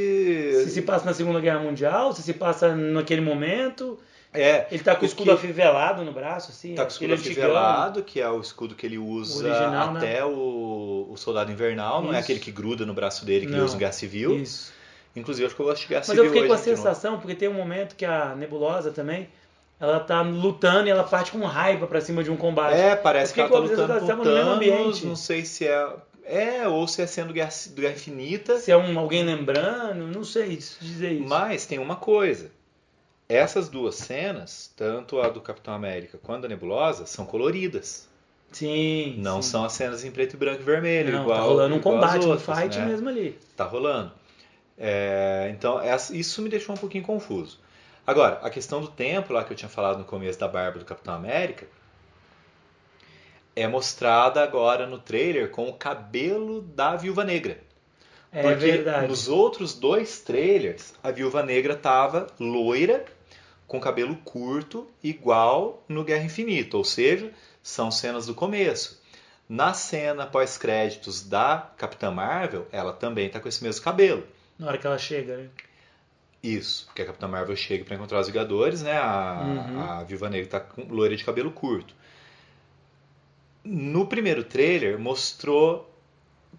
Se se passa na Segunda Guerra Mundial, se se passa naquele momento. É, Ele tá com o escudo que- afivelado no braço, assim. tá com o escudo antigão. afivelado, que é o escudo que ele usa Original, né? até o, o Soldado Invernal, não é Isso. aquele que gruda no braço dele, que ele Não. usa no Guerra Civil. Isso. Inclusive, acho que eu gosto de Guerra Mas Civil eu fiquei com a sensação, porque tem um momento que a Nebulosa também, ela tá lutando e ela parte com raiva pra cima de um combate. É, parece que ela tá lutando com tava no mesmo Thanos, ambiente. não sei se é... É, ou se é sendo Guerra, do Guerra Infinita. Se é um, alguém lembrando, não sei dizer isso. Mas tem uma coisa. Essas duas cenas, tanto a do Capitão América quanto a Nebulosa, são coloridas. Sim. Não sim. são as cenas em preto e branco e vermelho, Não, igual tá rolando um combate, um outras, fight né? mesmo ali. Tá rolando. É, então, essa- isso me deixou um pouquinho confuso. Agora, a questão do tempo, lá que eu tinha falado no começo da barba do Capitão América, é mostrada agora no trailer com o cabelo da Viúva Negra. É Porque verdade. nos outros dois trailers, a Viúva Negra tava loira, com cabelo curto, igual no Guerra Infinita. Ou seja, são cenas do começo. Na cena pós-créditos da Capitã Marvel, ela também tá com esse mesmo cabelo. Na hora que ela chega, né? Isso, porque a Capitã Marvel chega para encontrar os Vingadores, né? A, Uhum. a Viúva Negra tá com loira de cabelo curto. No primeiro trailer mostrou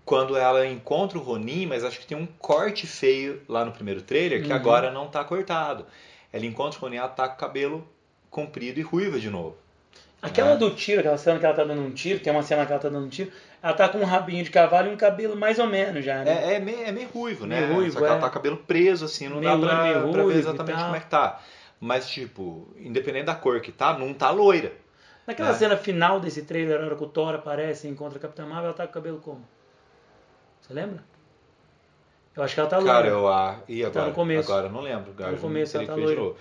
quando ela encontra o Ronin, mas acho que tem um corte feio lá no primeiro trailer que Uhum. agora não tá cortado. Ela encontra o Ronin, ela tá com o cabelo comprido e ruiva de novo. Aquela É. do tiro, aquela cena que ela tá dando um tiro, tem uma cena que ela tá dando um tiro, ela tá com um rabinho de cavalo e um cabelo mais ou menos já, né? É, é, meio, é meio ruivo, né? Meio ruivo, Só que ela é. tá com o cabelo preso, assim, não Meio dá pra, meio pra ruivo ver exatamente como é que tá. Mas, tipo, independente da cor que tá, não tá loira. Naquela É. cena final desse trailer, na hora que o Thor aparece e encontra a Capitã Marvel, ela tá com o cabelo como? Você lembra? Eu acho que ela tá loira. Cara, eu. Ah, e agora? no começo. Agora eu não lembro. Agora no começo ela tá loira.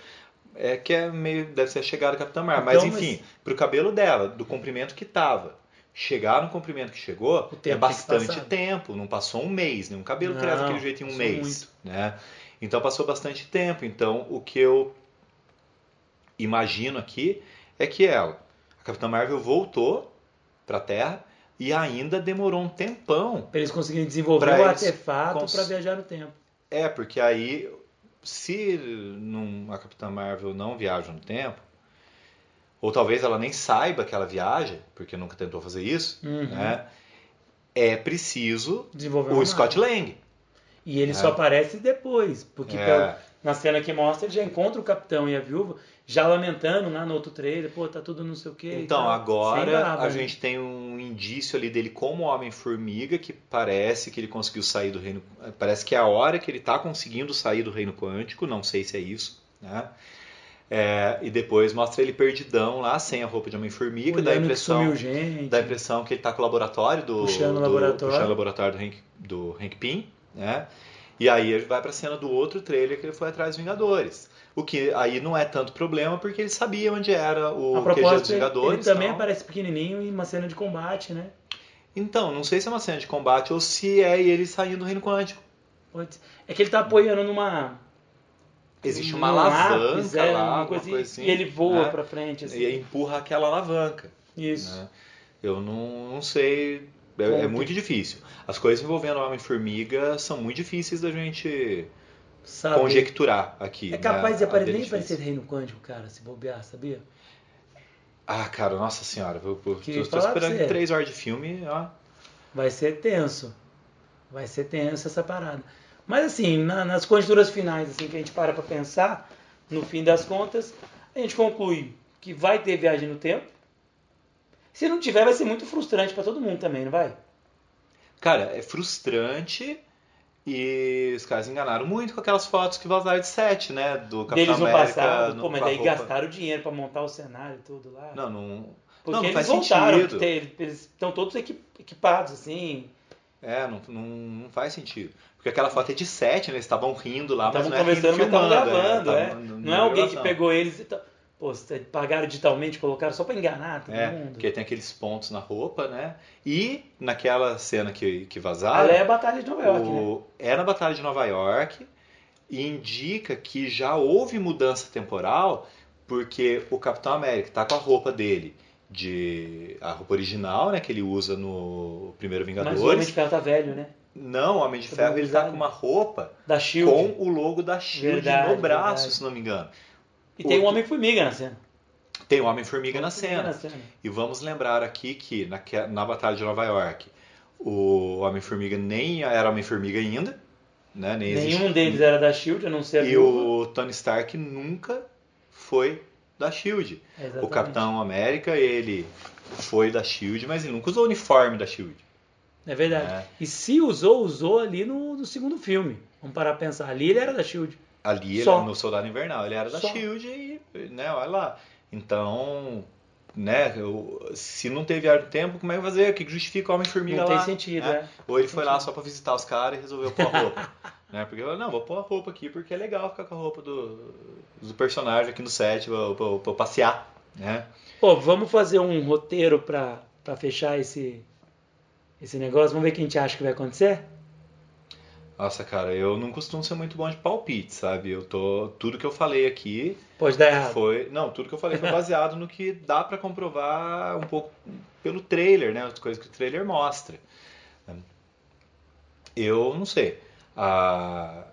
É que é meio. Deve ser a chegada da Capitã Marvel. Então, mas mas- enfim, pro cabelo dela, do comprimento que tava. Chegar no comprimento que chegou é bastante passar. tempo, não passou um mês, nenhum cabelo cresce daquele jeito em um mês, né? Então passou bastante tempo. Então o que eu imagino aqui é que ela, a Capitã Marvel voltou pra Terra e ainda demorou um tempão Pra eles conseguirem desenvolver o artefato cons- pra viajar no tempo. É, porque aí, se não, a Capitã Marvel não viaja no tempo, ou talvez ela nem saiba que ela viaja, porque nunca tentou fazer isso, Uhum. né? É preciso o Scott Lang. E ele É. só aparece depois, porque É. na cena que mostra, ele já encontra o capitão e a viúva já lamentando lá no outro trailer, pô, tá tudo não sei o quê. Então. Sem agora a né? gente tem um indício ali dele como Homem-Formiga, que parece que ele conseguiu sair do reino. Parece que é a hora que ele tá conseguindo sair do reino quântico, não sei se é isso, né? É, e depois mostra ele perdidão lá, sem a roupa de Homem-Formiga, dá a que impressão. sumiu gente. Dá a impressão que ele tá com o laboratório do. Puxando o laboratório. puxando o laboratório do Hank, do Hank Pym, né? E aí ele vai pra cena do outro trailer que ele foi atrás dos Vingadores. O que aí não é tanto problema porque ele sabia onde era o A QG dos propósito, ele Vingadores. também tal. aparece pequenininho em uma cena de combate, né? Então, não sei se é uma cena de combate ou se é ele saindo do reino quântico. É que ele tá apoiando numa. Existe uma alavanca lápis, é, lá, uma alguma coisa, assim, assim. E ele voa né? pra frente, assim. E empurra aquela alavanca. Isso. né? Eu não, não sei. É, é muito difícil. As coisas envolvendo Homem-Formiga são muito difíceis da gente Sabe? conjecturar aqui. É capaz né? de A apare... dele nem é aparecer reino quântico, cara, se bobear, sabia? Ah, cara, nossa senhora. Eu, eu, pra esperando três horas de filme. Ó. Vai ser tenso. Vai ser tenso essa parada. Mas assim, na- nas conjunturas finais, assim, que a gente para pra pensar, no fim das contas, a gente conclui que vai ter viagem no tempo, Se não tiver, vai ser muito frustrante pra todo mundo também, não vai? Cara, é frustrante e os caras enganaram muito com aquelas fotos que vazaram de set, né? Do Capitão Deles no América. passado, no- pô, mas daí roupa. gastaram dinheiro pra montar o cenário e tudo lá. Não, não. Porque não, não eles voltaram, eles estão todos equi- equipados, assim. É, não, não, não faz sentido. Porque aquela foto é de set, né? Eles estavam rindo lá, mas não é conversando, mas estavam filmando, gravando, é. Tavam no- Não é alguém que gravação. pegou eles e tal. Pô, vocês pagaram digitalmente, colocaram só pra enganar todo É, mundo. porque tem aqueles pontos na roupa, né? E naquela cena que, que vazaram, é a Batalha de Nova York, né? o, é na Batalha de Nova York e indica que já houve mudança temporal porque o Capitão América tá com a roupa dele de a roupa original, né, que ele usa no primeiro Mas o Homem Vingadores. de Ferro tá velho, né? Não, o Homem de Tá Ferro ele tá com uma roupa Da SHIELD. com o logo da Shield Verdade, no braço, verdade. se não me engano. E tem o outro- Homem-Formiga na cena. Tem o Homem-Formiga na na cena. E vamos lembrar aqui que na, na Batalha de Nova York, o Homem-Formiga nem era Homem-Formiga ainda, né? Nem existe- Nenhum deles era da SHIELD, a não ser a E o Tony Stark nunca foi da Shield. Exatamente. O Capitão América, ele foi da Shield, mas ele nunca usou o uniforme da Shield. É verdade. É. E se usou, usou ali no, no segundo filme. Vamos parar pra pensar. Ali ele era da SHIELD. Ali, Só. no Soldado Invernal, ele era da Só. Shield e, né, olha lá. Então, né, eu- se não teve ar do tempo, como é que fazer? O que justifica o Homem-Formiga Não lá? tem sentido, né? né? Ou ele foi lá Sentido. só pra visitar os caras e resolveu pôr a roupa. né? Porque eu, não, vou pôr a roupa aqui porque é legal ficar com a roupa do, do personagem aqui no set pra, pra- pra passear, né? Pô, vamos fazer um roteiro pra, pra fechar esse, esse negócio. Vamos ver o que a gente acha que vai acontecer? Nossa, cara, eu não costumo ser muito bom de palpite, sabe? Eu tô. Tudo que eu falei aqui Pode dar errado. foi. Não, tudo que eu falei foi baseado no que dá pra comprovar um pouco pelo trailer, né? As coisas que o trailer mostra. Eu não sei. Ah,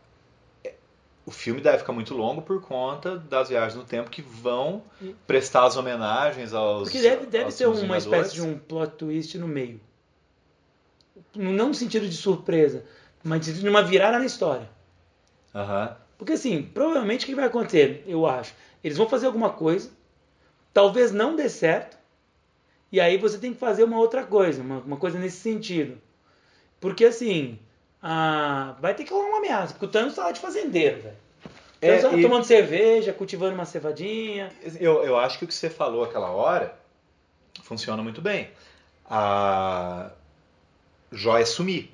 O filme deve ficar muito longo por conta das viagens no tempo que vão prestar as homenagens aos. Porque deve, deve ter uma espécie de um plot twist no meio. Não no sentido de surpresa, mas de uma virada na história. Aham. Porque assim, provavelmente o que vai acontecer, eu acho? Eles vão fazer alguma coisa, talvez não dê certo, e aí você tem que fazer uma outra coisa, uma, uma coisa nesse sentido. Porque assim, ah, vai ter que rolar uma ameaça, porque o Thanos tá lá de fazendeiro, velho. Thanos É, tá e- tomando cerveja, cultivando uma cevadinha. Eu, eu acho que o que você falou aquela hora funciona muito bem. A joia sumir.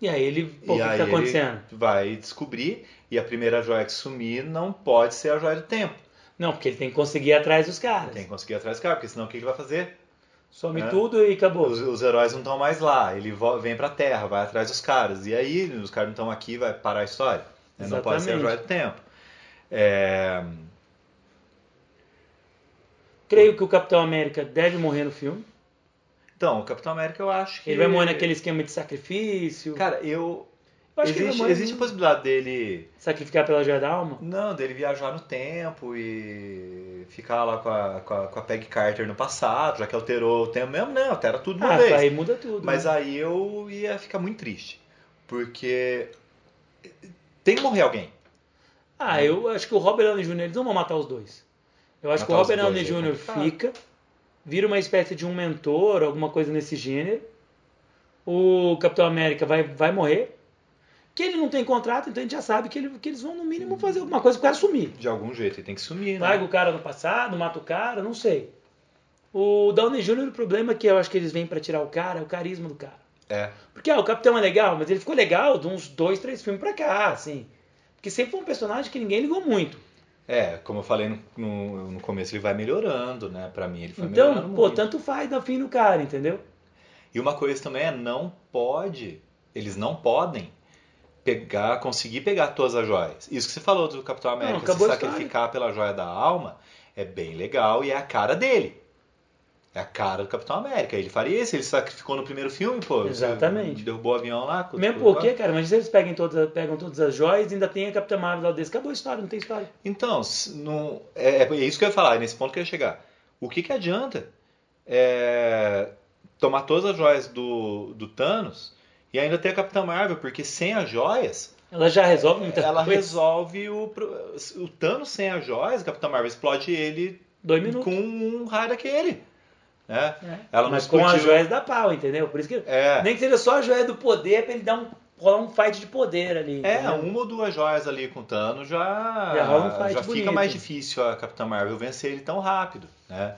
E aí ele, pô, o que, tá acontecendo? vai descobrir e a primeira joia que sumir não pode ser a joia do tempo. Não, porque ele tem que conseguir ir atrás dos caras. Tem que conseguir ir atrás do cara, porque senão o que ele vai fazer? Some É. tudo e acabou. Os, os heróis não estão mais lá, ele vem pra Terra, vai atrás dos caras. E aí, os caras não estão aqui, vai parar a história. né? Não pode ser a joia do tempo. É, Creio que o Capitão América deve morrer no filme. Então, o Capitão América eu acho que. Ele vai morrer naquele esquema de sacrifício. Cara, eu. Eu acho que ele existe existe a possibilidade dele. Sacrificar pela joia da alma? Não, dele viajar no tempo e ficar lá com a, com a, com a Peggy Carter no passado, já que alterou o tempo mesmo, não, altera tudo de uma Ah, vez. aí muda tudo. Mas né? aí eu ia ficar muito triste. Porque tem que morrer alguém. Ah, eu acho que o Robert Downey Jr. eles não vão matar os dois. Eu acho que o Matar Robert Downey é Jr. fica, vira uma espécie de um mentor, alguma coisa nesse gênero. O Capitão América vai, vai morrer. Que ele não tem contrato, então a gente já sabe que, ele- que eles vão, no mínimo, fazer alguma coisa pro cara sumir. De algum jeito, ele tem que sumir, né? Larga o cara no passado, mata o cara, não sei. O Downey Jr., o problema é que eu acho que eles vêm pra tirar o cara, é o carisma do cara. É. Porque ah, o Capitão é legal, mas ele ficou legal de uns dois, três filmes pra cá, assim. Porque sempre foi um personagem que ninguém ligou muito. É, como eu falei no, no, no começo, ele vai melhorando, né? Pra mim, ele foi Então, melhorando pô, muito. tanto faz dar fim no cara, entendeu? E uma coisa também é, não pode, eles não podem pegar, conseguir pegar todas as joias. Isso que você falou do Capitão América, se a história. sacrificar pela joia da alma, é bem legal e é a cara dele. É a cara do Capitão América. Ele faria isso, ele sacrificou no primeiro filme, pô. Exatamente. Derrubou o avião lá. Mesmo porque, cara, mas se eles pegam todas, pegam todas as joias e ainda tem a Capitã Marvel lá desse, acabou a história, não tem história. Então, não, é, é isso que eu ia falar, é nesse ponto que eu ia chegar. O que, que adianta é, tomar todas as joias do, do Thanos e ainda ter a Capitã Marvel? Porque sem as joias, Ela já resolve muita ela coisa. resolve o, o Thanos sem as joias, a Capitã Marvel explode ele Dois minutos. com um raio daquele. Né? É. Ela não Mas com as joias da pau, entendeu? Por isso que. É. Nem que seja só a joia do poder pra ele dar um, rolar um fight de poder ali. É, entendeu? uma ou duas joias ali com o Thanos já, Já rola um fight já fica mais difícil a Capitã Marvel vencer ele tão rápido, né?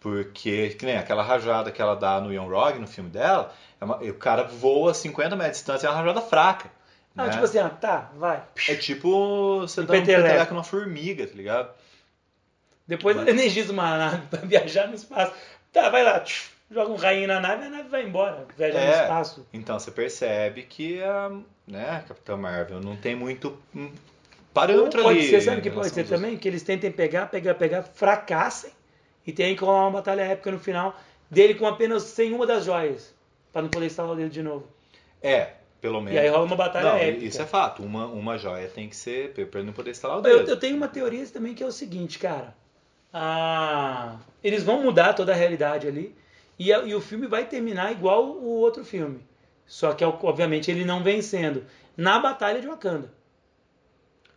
Porque, que nem aquela rajada que ela dá no Ian Rogue, no filme dela, é uma- o cara voa 50 metros de distância, é uma rajada fraca. Ah, né? tipo assim, ah, tá, vai. É tipo você dá um peteleco. numa formiga, tá ligado? Depois energiza uma nave pra viajar no espaço. Tá, vai lá, tchuf, joga um rainho na nave e a nave vai embora, viajar no É. espaço. Então você percebe que a, né, Capitã Marvel não tem muito hum, parâmetro Ou pode ali. ser, sabe que pode ser outros. também? Que eles tentem pegar, pegar, pegar, fracassem e tem que rolar uma batalha épica no final dele com apenas sem uma das joias. Pra não poder instalar o dedo de novo. É, pelo menos. E aí rola uma batalha não, épica. isso é fato. Uma, uma joia tem que ser pra ele não poder instalar o Eu, dedo. eu tenho uma teoria também que é o seguinte, cara. Ah, eles vão mudar toda a realidade ali e, a- e o filme vai terminar igual o outro filme. Só que, obviamente, ele não vencendo na Batalha de Wakanda.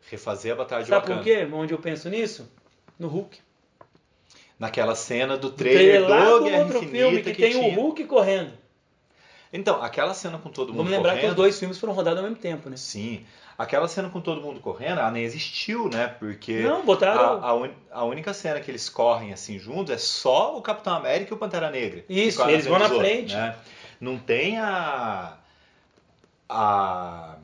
Refazer a batalha de Sabe Wakanda. por quê? Onde eu penso nisso? No Hulk. Naquela cena do Do trailer, do Guerra outro Infinita filme que, tem tinha. o Hulk correndo. Então, aquela cena com todo mundo Vamos lembrar que correndo. os dois filmes foram rodados ao mesmo tempo, né? Sim. Aquela cena com todo mundo correndo, ela nem existiu, né? Porque Não, botaram. a, a, un- a única cena que eles correm assim juntos é só o Capitão América e o Pantera Negra. que Isso, eles vão na outros, frente. né? Não tem a. A.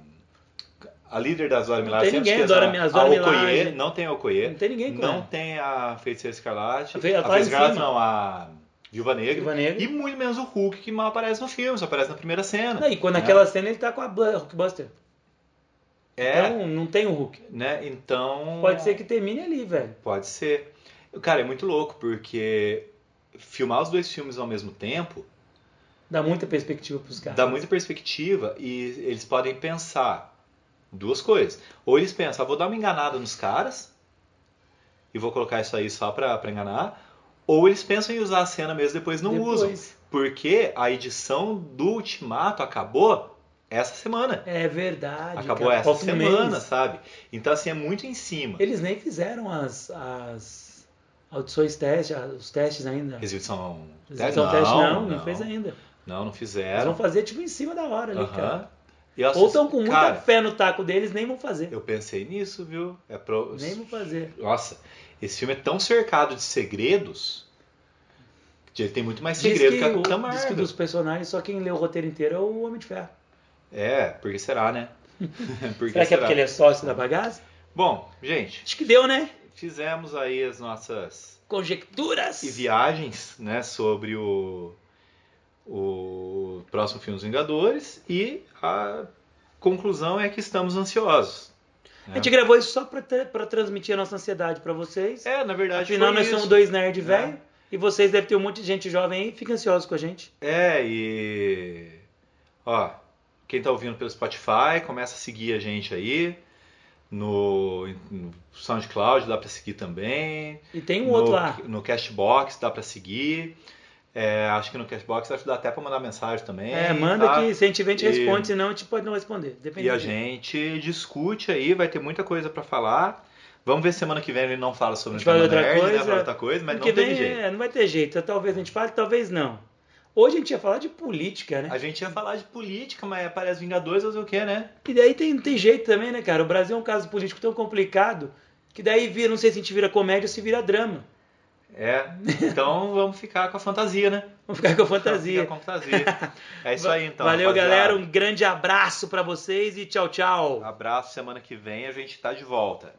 A líder das Dora Milaje. tem sempre ninguém, Dora- a- as a Okoye, Milaje. Não tem a Okoye. Não tem ninguém com Não ela. tem a Feiticeira Escarlate. A Fe- ela a tá Feiticeira Escarlate não, a Viúva Negra. Viúva Negra. E muito menos o Hulk, que mal aparece no filme, só aparece na primeira cena. Não, e quando né? naquela cena ele tá com a Bu- Hulkbuster. É, Então não tem o Hulk. né? Então. Pode ser que termine ali, velho. Pode ser. Cara, é muito louco, porque filmar os dois filmes ao mesmo tempo Dá muita perspectiva pros caras. dá muita perspectiva e eles podem pensar duas coisas. Ou eles pensam, ah, vou dar uma enganada nos caras e vou colocar isso aí só pra, pra enganar. Ou eles pensam em usar a cena mesmo depois não Depois. usam. Porque a edição do Ultimato acabou essa semana. É verdade. Acabou cara. essa um semana, mês. sabe? Então, assim, é muito em cima. Eles nem fizeram as, as audições testes, os testes ainda. Exibição. Exibição teste não, não, fez ainda. Não, não Eles fizeram. vão fazer tipo em cima da hora ali, cara. Aham. E eu Ou estão com muita cara, fé no taco deles, nem vão fazer. Eu pensei nisso, viu? É pro... Nem vão fazer. Nossa, esse filme é tão cercado de segredos que ele tem muito mais Diz segredo que, que a Capitã diz que Marvel. dos personagens, só quem lê o roteiro inteiro é o Homem de Ferro. É, porque será, né? Porque Será que é porque ele é sócio da bagaça? Bom, gente, Acho que deu, né? fizemos aí as nossas Conjecturas. e viagens, né, sobre o o próximo filme dos Vingadores e a conclusão é que estamos ansiosos. A gente gravou isso só pra, pra transmitir a nossa ansiedade pra vocês. É, na verdade Afinal, nós isso. somos dois nerds É. velho e vocês devem ter um monte de gente jovem aí. Fiquem ansiosos com a gente. É, e. Ó, quem tá ouvindo pelo Spotify, começa a seguir a gente aí. No, no SoundCloud dá pra seguir também. E tem um no, outro lá. No Cashbox dá pra seguir. É, acho que no Cashbox acho que dá até pra mandar mensagem também. É, manda tá? que se a gente tiver, a gente E- responde, senão a gente pode não responder. Depende E a gente discute aí, vai ter muita coisa pra falar. Vamos ver se semana que vem ele não fala sobre A gente fala Nintendo outra Nerd, né? coisa. Fala outra coisa, mas Porque não teve vem, jeito. é, não vai ter jeito. Talvez a gente fale, talvez não. Hoje a gente ia falar de política, né? A gente ia falar de política, mas aparece Vingadores, fazer o quê, né? E daí tem, tem jeito também, né, cara? O Brasil é um caso político tão complicado que daí vira, não sei se a gente vira comédia ou se vira drama. É, então vamos ficar com a fantasia, né? Vamos ficar com a Vamos fantasia. ficar com a fantasia. É isso aí, então. Valeu, rapaziada. galera. Um grande abraço pra vocês e tchau, tchau. Abraço, semana que vem a gente tá de volta.